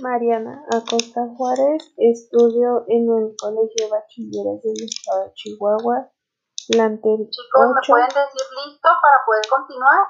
Mariana Acosta Juárez, estudio en el Colegio de Bachilleres del Estado de Chihuahua, plantel Chicos, ¿me pueden decir listo para poder continuar?